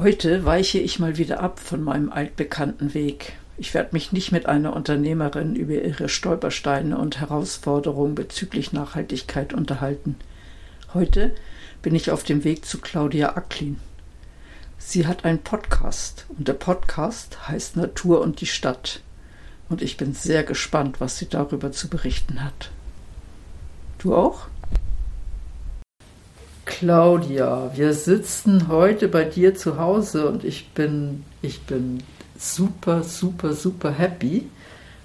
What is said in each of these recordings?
Heute weiche ich mal wieder ab von meinem altbekannten Weg. Ich werde mich nicht mit einer Unternehmerin über ihre Stolpersteine und Herausforderungen bezüglich Nachhaltigkeit unterhalten. Heute bin ich auf dem Weg zu Claudia Acklin. Sie hat einen Podcast und der Podcast heißt Natur und die Stadt. Und ich bin sehr gespannt, was sie darüber zu berichten hat. Du auch? Claudia, wir sitzen heute bei dir zu Hause und ich bin, ich bin super, super, super happy,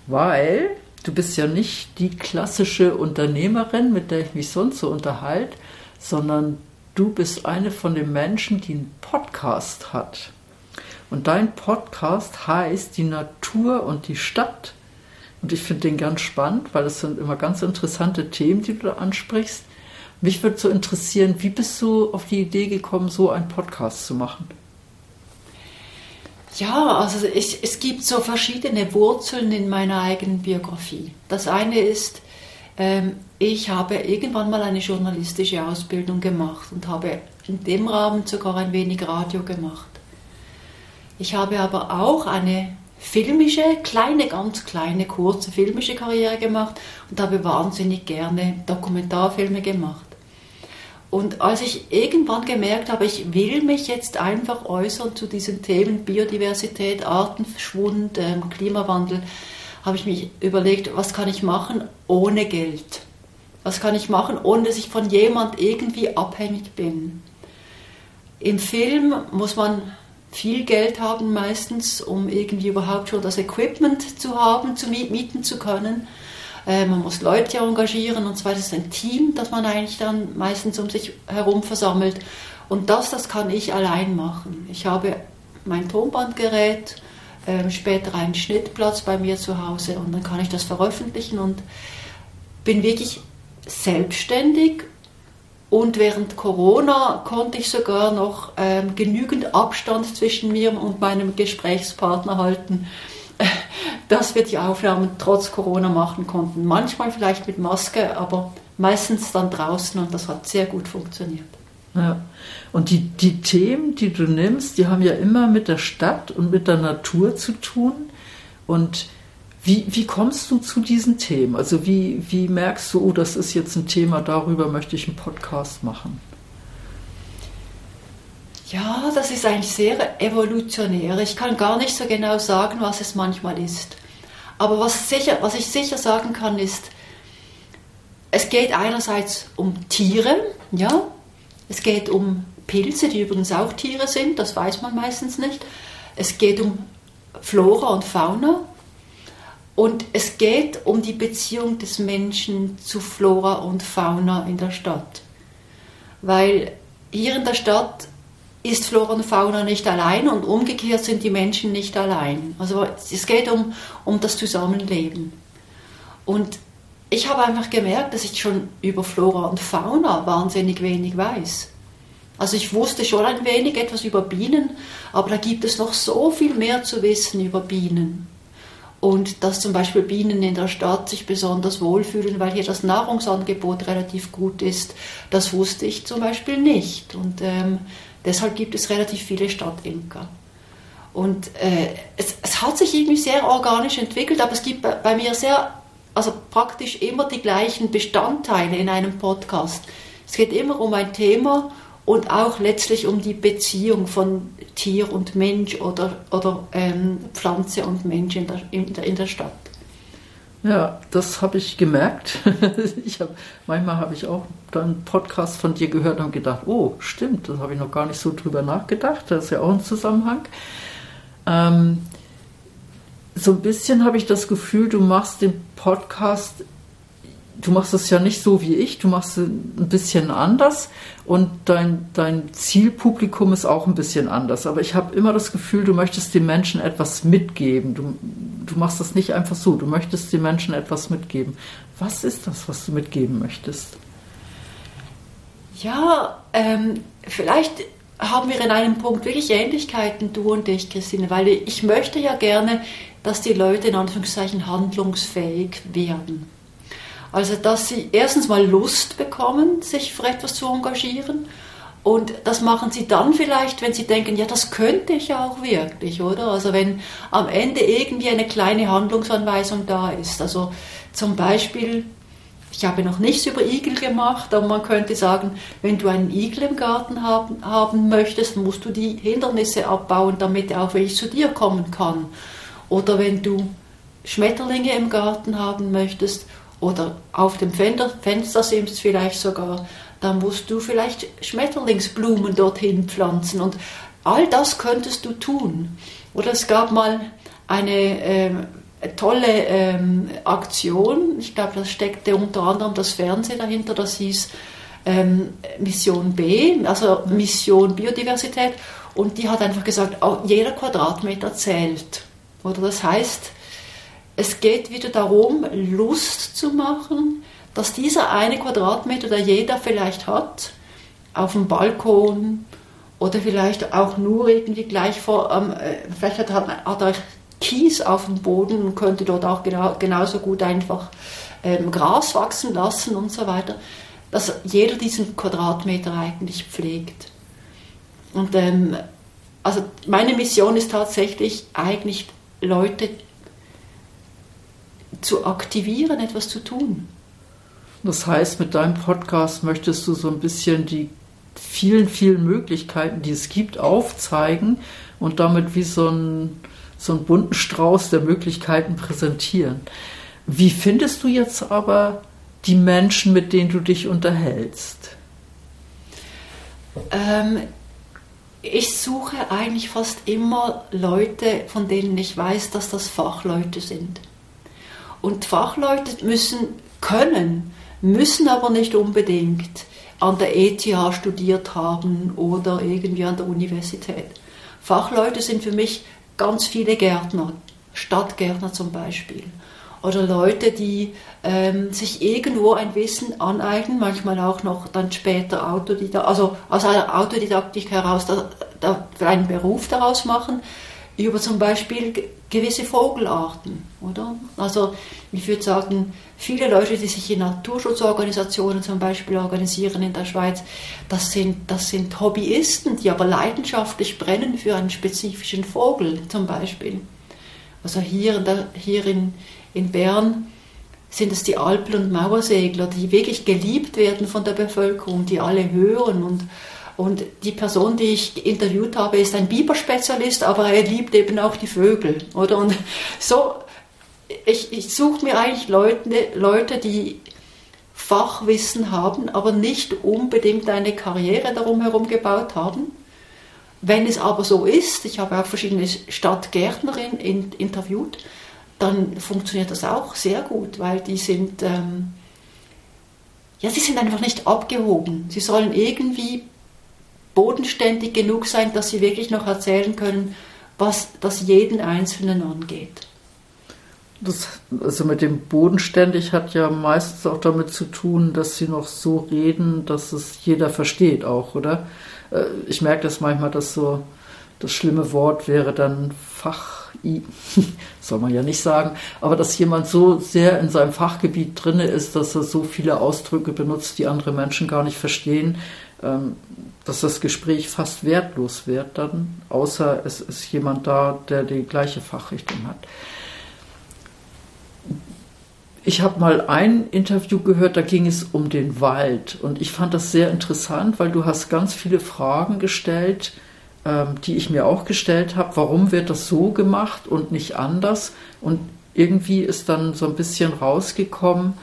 weil du bist ja nicht die klassische Unternehmerin, mit der ich mich sonst so unterhalte, sondern du bist eine von den Menschen, die einen Podcast hat. Und dein Podcast heißt Die Natur und die Stadt. Und ich finde den ganz spannend, weil es sind immer ganz interessante Themen, die du da ansprichst. Mich würde so interessieren, wie bist du auf die Idee gekommen, so einen Podcast zu machen? Ja, also ich, es gibt so verschiedene Wurzeln in meiner eigenen Biografie. Das eine ist, ähm, ich habe irgendwann mal eine journalistische Ausbildung gemacht und habe in dem Rahmen sogar ein wenig Radio gemacht. Ich habe aber auch eine filmische, kleine, ganz kleine, kurze filmische Karriere gemacht und habe wahnsinnig gerne Dokumentarfilme gemacht. Und als ich irgendwann gemerkt habe, ich will mich jetzt einfach äußern zu diesen Themen Biodiversität, Artenschwund, ähm, Klimawandel, habe ich mich überlegt, was kann ich machen ohne Geld? Was kann ich machen, ohne dass ich von jemand irgendwie abhängig bin? Im Film muss man viel Geld haben meistens, um irgendwie überhaupt schon das Equipment zu haben, zu mieten zu können. Äh, man muss Leute engagieren und zwar ist es ein Team, das man eigentlich dann meistens um sich herum versammelt. Und das, das kann ich allein machen. Ich habe mein Tonbandgerät, äh, später einen Schnittplatz bei mir zu Hause und dann kann ich das veröffentlichen und bin wirklich selbstständig und während Corona konnte ich sogar noch ähm, genügend Abstand zwischen mir und meinem Gesprächspartner halten, dass wir die Aufnahmen trotz Corona machen konnten. Manchmal vielleicht mit Maske, aber meistens dann draußen und das hat sehr gut funktioniert. Ja. Und die, die Themen, die du nimmst, die haben ja immer mit der Stadt und mit der Natur zu tun. Und wie, wie kommst du zu diesen Themen? Also wie, wie merkst du, oh, das ist jetzt ein Thema, darüber möchte ich einen Podcast machen? Ja, das ist eigentlich sehr evolutionär. Ich kann gar nicht so genau sagen, was es manchmal ist. Aber was, sicher, was ich sicher sagen kann, ist, es geht einerseits um Tiere, ja, es geht um Pilze, die übrigens auch Tiere sind, das weiß man meistens nicht. Es geht um Flora und Fauna und es geht um die Beziehung des Menschen zu Flora und Fauna in der Stadt. Weil hier in der Stadt ist Flora und Fauna nicht allein und umgekehrt sind die Menschen nicht allein. Also es geht um, um das Zusammenleben. Und ich habe einfach gemerkt, dass ich schon über Flora und Fauna wahnsinnig wenig weiß. Also ich wusste schon ein wenig etwas über Bienen, aber da gibt es noch so viel mehr zu wissen über Bienen. Und dass zum Beispiel Bienen in der Stadt sich besonders wohlfühlen, weil hier das Nahrungsangebot relativ gut ist, das wusste ich zum Beispiel nicht. Und ähm, Deshalb gibt es relativ viele Stadtimker. Und äh, es, es, hat sich irgendwie sehr organisch entwickelt, aber es gibt bei, bei, mir sehr, also praktisch immer die gleichen Bestandteile in einem Podcast. Es geht immer um ein Thema und auch letztlich um die Beziehung von Tier und Mensch oder, oder ähm, Pflanze und Mensch in der, in der, in der Stadt. Ja, das habe ich gemerkt. ich hab, manchmal habe ich auch dann Podcast von dir gehört und gedacht, oh, stimmt, das habe ich noch gar nicht so drüber nachgedacht. Das ist ja auch ein Zusammenhang. Ähm, so ein bisschen habe ich das Gefühl, du machst den Podcast du machst es ja nicht so wie ich, du machst es ein bisschen anders und dein, dein Zielpublikum ist auch ein bisschen anders. Aber ich habe immer das Gefühl, du möchtest den Menschen etwas mitgeben. Du, du machst das nicht einfach so, du möchtest den Menschen etwas mitgeben. Was ist das, was du mitgeben möchtest? Ja, ähm, vielleicht haben wir in einem Punkt wirklich Ähnlichkeiten, du und ich, Christine, weil ich möchte ja gerne, dass die Leute in Anführungszeichen handlungsfähig werden. Also, dass sie erstens mal Lust bekommen, sich für etwas zu engagieren. Und das machen sie dann vielleicht, wenn sie denken, ja, das könnte ich ja auch wirklich, oder? Also wenn am Ende irgendwie eine kleine Handlungsanweisung da ist. Also zum Beispiel, ich habe noch nichts über Igel gemacht, aber man könnte sagen, wenn du einen Igel im Garten haben, haben möchtest, musst du die Hindernisse abbauen, damit er auch wirklich zu dir kommen kann. Oder wenn du Schmetterlinge im Garten haben möchtest oder auf dem Fenster simmst vielleicht sogar, dann musst du vielleicht Schmetterlingsblumen dorthin pflanzen. Und all das könntest du tun. Oder es gab mal eine äh, tolle ähm, Aktion, ich glaube, da steckte unter anderem das Fernsehen dahinter, das hieß ähm, Mission B, also Mission Biodiversität. Und die hat einfach gesagt, jeder Quadratmeter zählt. Oder das heißt, es geht wieder darum, Lust zu machen, dass dieser eine Quadratmeter, der jeder vielleicht hat, auf dem Balkon oder vielleicht auch nur irgendwie gleich vor, ähm, vielleicht hat, hat er Kies auf dem Boden und könnte dort auch genau, genauso gut einfach ähm, Gras wachsen lassen und so weiter, dass jeder diesen Quadratmeter eigentlich pflegt. Und ähm, also meine Mission ist tatsächlich eigentlich Leute zu aktivieren, etwas zu tun. Das heißt, mit deinem Podcast möchtest du so ein bisschen die vielen, vielen Möglichkeiten, die es gibt, aufzeigen und damit wie so, ein, so einen bunten Strauß der Möglichkeiten präsentieren. Wie findest du jetzt aber die Menschen, mit denen du dich unterhältst? Ähm, ich suche eigentlich fast immer Leute, von denen ich weiß, dass das Fachleute sind. Und Fachleute müssen können, müssen aber nicht unbedingt an der ETH studiert haben oder irgendwie an der Universität. Fachleute sind für mich ganz viele Gärtner, Stadtgärtner zum Beispiel. Oder Leute, die ähm, sich irgendwo ein Wissen aneignen, manchmal auch noch dann später Autodidakt, also aus einer Autodidaktik heraus da, da einen Beruf daraus machen, über zum Beispiel gewisse Vogelarten, oder? Also ich würde sagen, viele Leute, die sich in Naturschutzorganisationen zum Beispiel organisieren in der Schweiz, das sind, das sind Hobbyisten, die aber leidenschaftlich brennen für einen spezifischen Vogel zum Beispiel. Also hier hier in, in Bern sind es die Alpen- und Mauersegler, die wirklich geliebt werden von der Bevölkerung, die alle hören und und die Person, die ich interviewt habe, ist ein Biberspezialist, aber er liebt eben auch die Vögel, oder? Und so, ich, ich suche mir eigentlich Leute, Leute, die Fachwissen haben, aber nicht unbedingt eine Karriere darum herum gebaut haben. Wenn es aber so ist, ich habe auch verschiedene Stadtgärtnerinnen interviewt, dann funktioniert das auch sehr gut, weil die sind, ähm, ja, sie sind einfach nicht abgehoben. Sie sollen irgendwie bodenständig genug sein, dass sie wirklich noch erzählen können, was das jeden Einzelnen angeht. Das, also mit dem bodenständig hat ja meistens auch damit zu tun, dass sie noch so reden, dass es jeder versteht auch, oder? Äh, ich merke das manchmal, dass so das schlimme Wort wäre dann Fach, soll man ja nicht sagen, aber dass jemand so sehr in seinem Fachgebiet drin ist, dass er so viele Ausdrücke benutzt, die andere Menschen gar nicht verstehen, ähm, dass das Gespräch fast wertlos wird dann, außer es ist jemand da, der die gleiche Fachrichtung hat. Ich habe mal ein Interview gehört, da ging es um den Wald und ich fand das sehr interessant, weil du hast ganz viele Fragen gestellt, ähm, die ich mir auch gestellt habe. Warum wird das so gemacht und nicht anders? Und irgendwie ist dann so ein bisschen rausgekommen,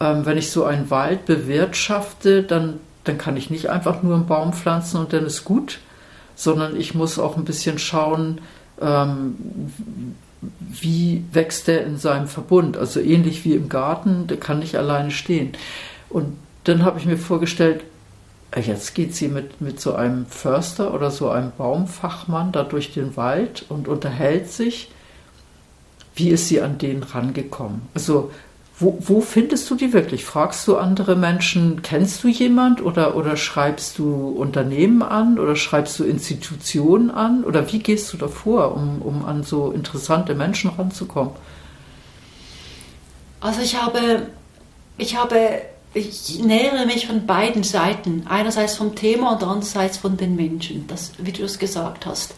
ähm, wenn ich so einen Wald bewirtschafte, dann dann kann ich nicht einfach nur einen Baum pflanzen und dann ist gut, sondern ich muss auch ein bisschen schauen, ähm, wie wächst der in seinem Verbund? Also ähnlich wie im Garten, der kann nicht alleine stehen. Und dann habe ich mir vorgestellt, äh, jetzt geht sie mit, mit so einem Förster oder so einem Baumfachmann da durch den Wald und unterhält sich. Wie ist sie an den rangekommen? Also wo, wo, findest du die wirklich? Fragst du andere Menschen, kennst du jemand oder, oder schreibst du Unternehmen an oder schreibst du Institutionen an oder wie gehst du davor, um, um an so interessante Menschen ranzukommen? Also ich habe, ich habe, ich nähere mich von beiden Seiten. Einerseits vom Thema und andererseits von den Menschen, das, wie du es gesagt hast.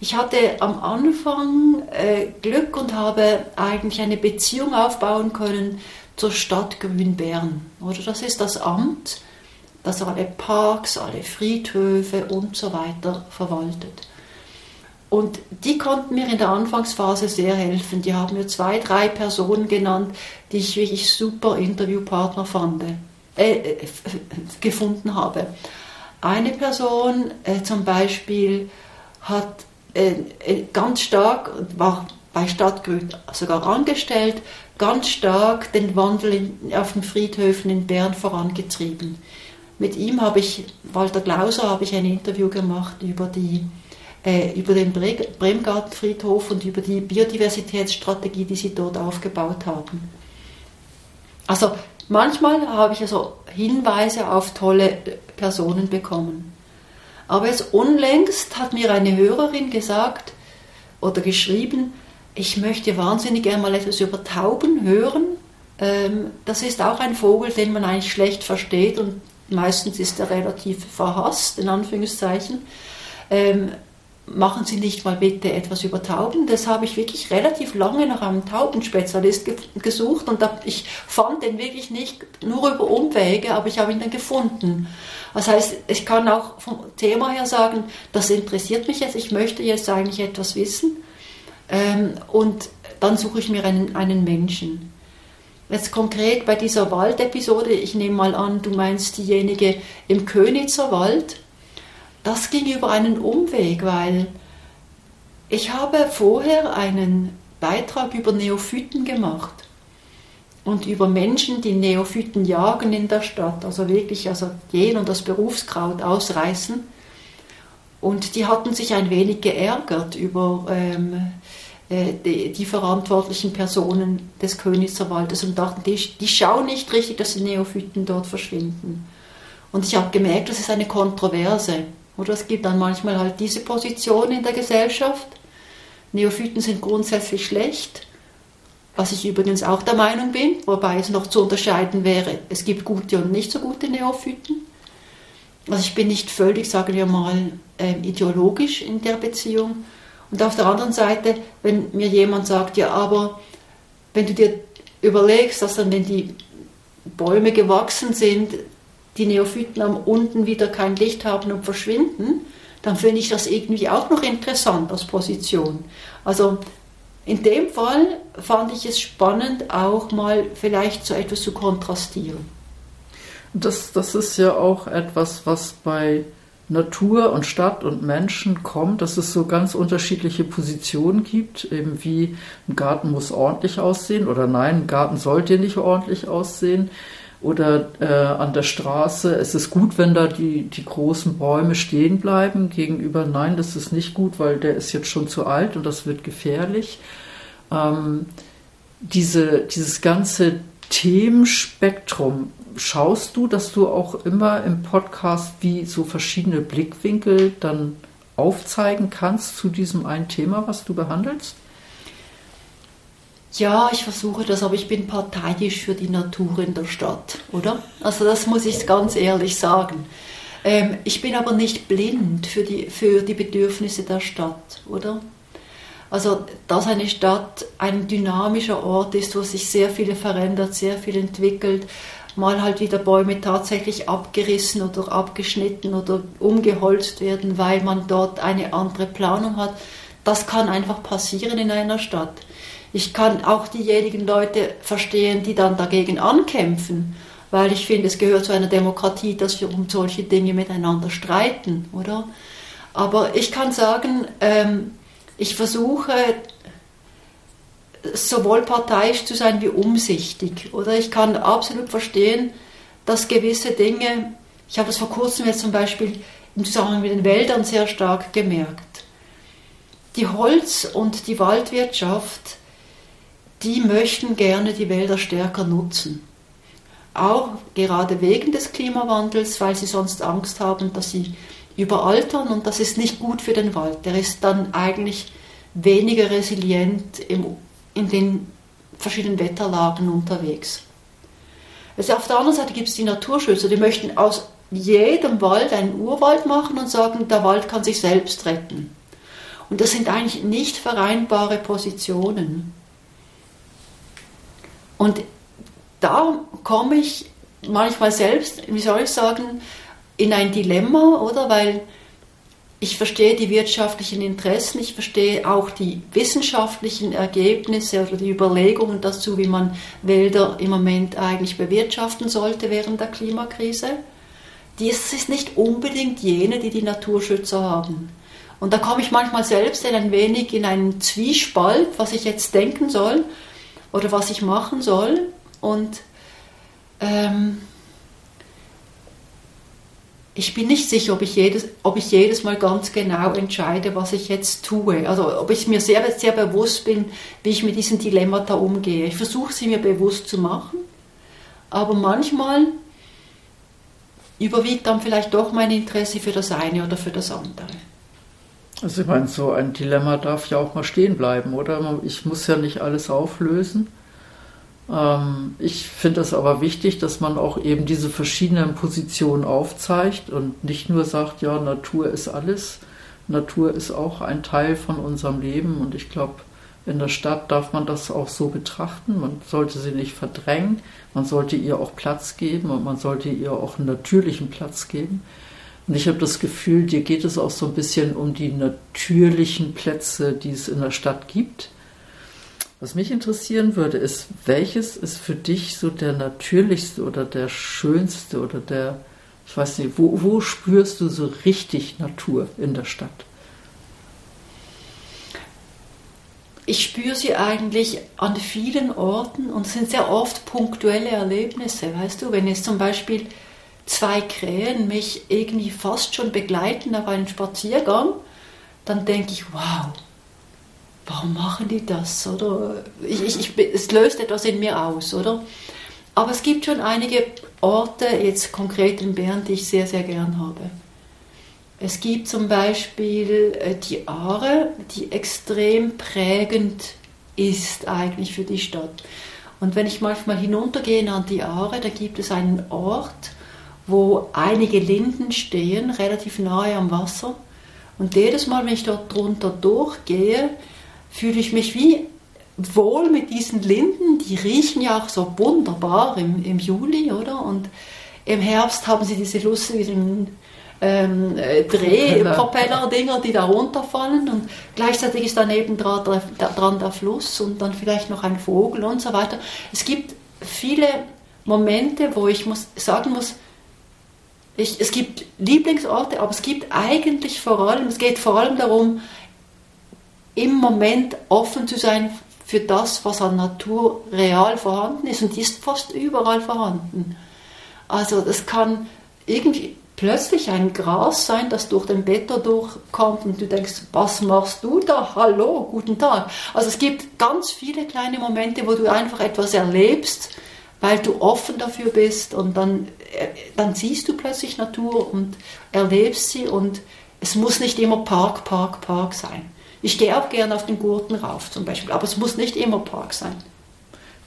Ich hatte am Anfang äh, Glück und habe eigentlich eine Beziehung aufbauen können zur Stadt Grünbern. Oder das ist das Amt, das alle Parks, alle Friedhöfe und so weiter verwaltet. Und die konnten mir in der Anfangsphase sehr helfen. Die haben mir zwei, drei Personen genannt, die ich wirklich super Interviewpartner fand, äh, äh, gefunden habe. Eine Person äh, zum Beispiel hat ganz stark, war bei Stadtgrün sogar angestellt, ganz stark den Wandel in, auf den Friedhöfen in Bern vorangetrieben. Mit ihm habe ich, Walter Glauser, habe ich ein Interview gemacht über, die, äh, über den Bre Bremgartenfriedhof und über die Biodiversitätsstrategie, die sie dort aufgebaut haben. Also manchmal habe ich also Hinweise auf tolle Personen bekommen. Aber jetzt unlängst hat mir eine Hörerin gesagt oder geschrieben, ich möchte wahnsinnig gerne mal etwas über Tauben hören. Ähm, das ist auch ein Vogel, den man eigentlich schlecht versteht und meistens ist er relativ verhasst, in Anführungszeichen. Machen Sie nicht mal bitte etwas über Tauben. Das habe ich wirklich relativ lange nach einem Taubenspezialist gesucht und ich fand den wirklich nicht nur über Umwege, aber ich habe ihn dann gefunden. Das heißt, ich kann auch vom Thema her sagen, das interessiert mich jetzt, ich möchte jetzt eigentlich etwas wissen ähm, und dann suche ich mir einen, einen Menschen. Jetzt konkret bei dieser Waldepisode, ich nehme mal an, du meinst diejenige im Könitzer Wald das ging über einen Umweg, weil ich habe vorher einen Beitrag über Neophyten gemacht und über Menschen, die Neophyten jagen in der Stadt, also wirklich also gehen und das Berufskraut ausreißen. Und die hatten sich ein wenig geärgert über ähm, äh, die, die, verantwortlichen Personen des Königserwaldes und dachten, die, die schauen nicht richtig, dass die Neophyten dort verschwinden. Und ich habe gemerkt, das ist eine Kontroverse. Oder es gibt dann manchmal halt diese Position in der Gesellschaft. Neophyten sind grundsätzlich schlecht, was ich übrigens auch der Meinung bin, wobei es noch zu unterscheiden wäre, es gibt gute und nicht so gute Neophyten. Also ich bin nicht völlig, sagen wir mal, äh, ideologisch in der Beziehung. Und auf der anderen Seite, wenn mir jemand sagt, ja, aber wenn du dir überlegst, dass dann, wenn die Bäume gewachsen sind, die Neophyten am unten wieder kein Licht haben und verschwinden, dann finde ich das irgendwie auch noch interessant als Position. Also in dem Fall fand ich es spannend, auch mal vielleicht so etwas zu kontrastieren. Das, das ist ja auch etwas, was bei Natur und Stadt und Menschen kommt, dass es so ganz unterschiedliche Positionen gibt, eben wie ein Garten muss ordentlich aussehen oder nein, ein Garten sollte nicht ordentlich aussehen oder äh, an der Straße. Es ist gut, wenn da die, die großen Bäume stehen bleiben. Gegenüber, nein, das ist nicht gut, weil der ist jetzt schon zu alt und das wird gefährlich. Ähm, diese, dieses ganze Themenspektrum, schaust du, dass du auch immer im Podcast wie so verschiedene Blickwinkel dann aufzeigen kannst zu diesem einen Thema, was du behandelst? Ja, ich versuche das, aber ich bin parteiisch für die Natur in der Stadt, oder? Also das muss ich ganz ehrlich sagen. Ähm, ich bin aber nicht blind für die, für die Bedürfnisse der Stadt, oder? Also, dass eine Stadt ein dynamischer Ort ist, wo sich sehr viel verändert, sehr viel entwickelt, mal halt wieder Bäume tatsächlich abgerissen oder abgeschnitten oder umgeholzt werden, weil man dort eine andere Planung hat. Das kann einfach passieren in einer Stadt. Ich kann auch diejenigen Leute verstehen, die dann dagegen ankämpfen, weil ich finde, es gehört zu einer Demokratie, dass wir um solche Dinge miteinander streiten, oder? Aber ich kann sagen, ähm, ich versuche sowohl parteiisch zu sein wie umsichtig. Oder ich kann absolut verstehen, dass gewisse Dinge, ich habe das vor kurzem jetzt zum Beispiel im Zusammenhang mit den Wäldern sehr stark gemerkt. Die Holz- und die Waldwirtschaft, die möchten gerne die Wälder stärker nutzen. Auch gerade wegen des Klimawandels, weil sie sonst Angst haben, dass sie überaltern und das ist nicht gut für den Wald. Der ist dann eigentlich weniger resilient im, in den verschiedenen Wetterlagen unterwegs. Also auf der anderen Seite gibt es die Naturschützer, die möchten aus jedem Wald einen Urwald machen und sagen, der Wald kann sich selbst retten. Und das sind eigentlich nicht vereinbare Positionen. Und da komme ich manchmal selbst, wie soll ich sagen, in ein Dilemma, oder? Weil ich verstehe die wirtschaftlichen Interessen, ich verstehe auch die wissenschaftlichen Ergebnisse oder die Überlegungen dazu, wie man Wälder im Moment eigentlich bewirtschaften sollte während der Klimakrise. Dies ist nicht unbedingt jene, die die Naturschützer haben. Und da komme ich manchmal selbst ein wenig in einen Zwiespalt, was ich jetzt denken soll oder was ich machen soll. Und ähm, ich bin nicht sicher, ob ich, jedes, ob ich jedes Mal ganz genau entscheide, was ich jetzt tue. Also ob ich mir sehr, sehr bewusst bin, wie ich mit diesen Dilemmata umgehe. Ich versuche sie mir bewusst zu machen, aber manchmal überwiegt dann vielleicht doch mein Interesse für das eine oder für das andere. Also ich meine, so ein Dilemma darf ja auch mal stehen bleiben, oder? Ich muss ja nicht alles auflösen. Ähm, ich finde es aber wichtig, dass man auch eben diese verschiedenen Positionen aufzeigt und nicht nur sagt, ja, Natur ist alles. Natur ist auch ein Teil von unserem Leben und ich glaube, in der Stadt darf man das auch so betrachten. Man sollte sie nicht verdrängen, man sollte ihr auch Platz geben und man sollte ihr auch einen natürlichen Platz geben. Und ich habe das Gefühl, dir geht es auch so ein bisschen um die natürlichen Plätze, die es in der Stadt gibt. Was mich interessieren würde, ist, welches ist für dich so der natürlichste oder der schönste oder der, ich weiß nicht, wo, wo spürst du so richtig Natur in der Stadt? Ich spüre sie eigentlich an vielen Orten und sind sehr oft punktuelle Erlebnisse. Weißt du, wenn jetzt zum Beispiel zwei Krähen mich irgendwie fast schon begleiten auf einen Spaziergang, dann denke ich, wow, warum machen die das? Oder ich, ich, ich, es löst etwas in mir aus, oder? Aber es gibt schon einige Orte, jetzt konkret in Bern, die ich sehr, sehr gern habe. Es gibt zum Beispiel äh, die Aare, die extrem prägend ist eigentlich für die Stadt. Und wenn ich manchmal hinuntergehe an die Aare, da gibt es einen Ort, wo einige Linden stehen, relativ nahe am Wasser. Und jedes Mal, wenn ich dort drunter durchgehe, fühle ich mich wie wohl mit diesen Linden. Die riechen ja auch so wunderbar im, im Juli, oder? Und im Herbst haben sie diese lustigen ähm, äh, Drehpropeller-Dinger, die da runterfallen und gleichzeitig ist daneben dran dran der Fluss und dann vielleicht noch ein Vogel und so weiter. Es gibt viele Momente, wo ich muss, sagen muss, ich, es gibt Lieblingsorte, aber es gibt eigentlich vor allem, es geht vor allem darum, im Moment offen zu sein für das, was an Natur real vorhanden ist und die ist fast überall vorhanden. Also das kann irgendwie plötzlich ein Gras sein, das durch den Beton durchkommt und du denkst, was machst du da? Hallo, guten Tag. Also es gibt ganz viele kleine Momente, wo du einfach etwas erlebst, weil du offen dafür bist und dann, äh, dann siehst du plötzlich Natur und erlebst sie und es muss nicht immer Park, Park, Park sein. Ich gehe auch gerne auf den Gurten rauf zum Beispiel, aber es muss nicht immer Park sein.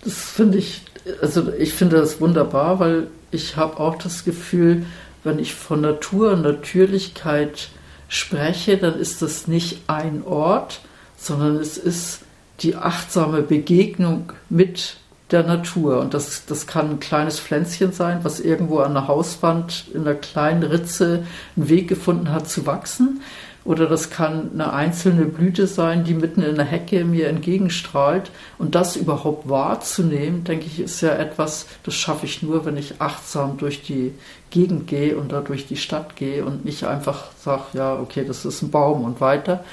Das finde ich, also ich finde das wunderbar, weil ich habe auch das Gefühl, wenn ich von Natur und Natürlichkeit spreche, dann ist das nicht ein Ort, sondern es ist die achtsame Begegnung mit der Natur. Und das, das kann ein kleines Pflänzchen sein, was irgendwo an der Hauswand in einer kleinen Ritze einen Weg gefunden hat zu wachsen. Oder das kann eine einzelne Blüte sein, die mitten in der Hecke mir entgegenstrahlt. Und das überhaupt wahrzunehmen, denke ich, ist ja etwas, das schaffe ich nur, wenn ich achtsam durch die Gegend gehe und da durch die Stadt gehe und nicht einfach sage, ja, okay, das ist ein Baum und weiter.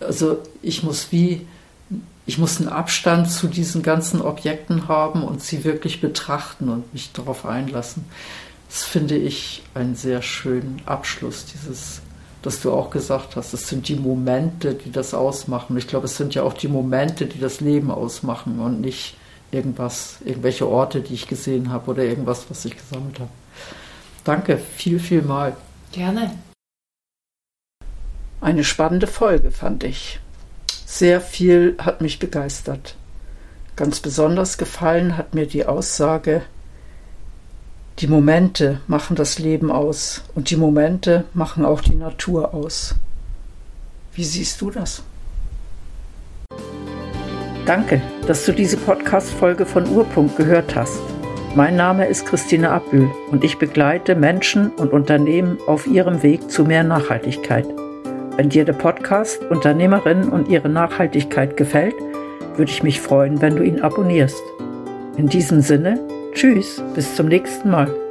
Also ich muss wie ich muss einen Abstand zu diesen ganzen Objekten haben und sie wirklich betrachten und mich darauf einlassen. Das finde ich einen sehr schönen Abschluss, dieses, dass du auch gesagt hast, es sind die Momente, die das ausmachen. Ich glaube, es sind ja auch die Momente, die das Leben ausmachen und nicht irgendwas, irgendwelche Orte, die ich gesehen habe oder irgendwas, was ich gesammelt habe. Danke, viel, viel mal. Gerne. Eine spannende Folge fand ich. Sehr viel hat mich begeistert. Ganz besonders gefallen hat mir die Aussage, die Momente machen das Leben aus und die Momente machen auch die Natur aus. Wie siehst du das? Danke, dass du diese Podcast-Folge von Urpunkt gehört hast. Mein Name ist Christine Abbühl und ich begleite Menschen und Unternehmen auf ihrem Weg zu mehr Nachhaltigkeit. Wenn dir der Podcast Unternehmerinnen und ihre Nachhaltigkeit gefällt, würde ich mich freuen, wenn du ihn abonnierst. In diesem Sinne, tschüss, bis zum nächsten Mal.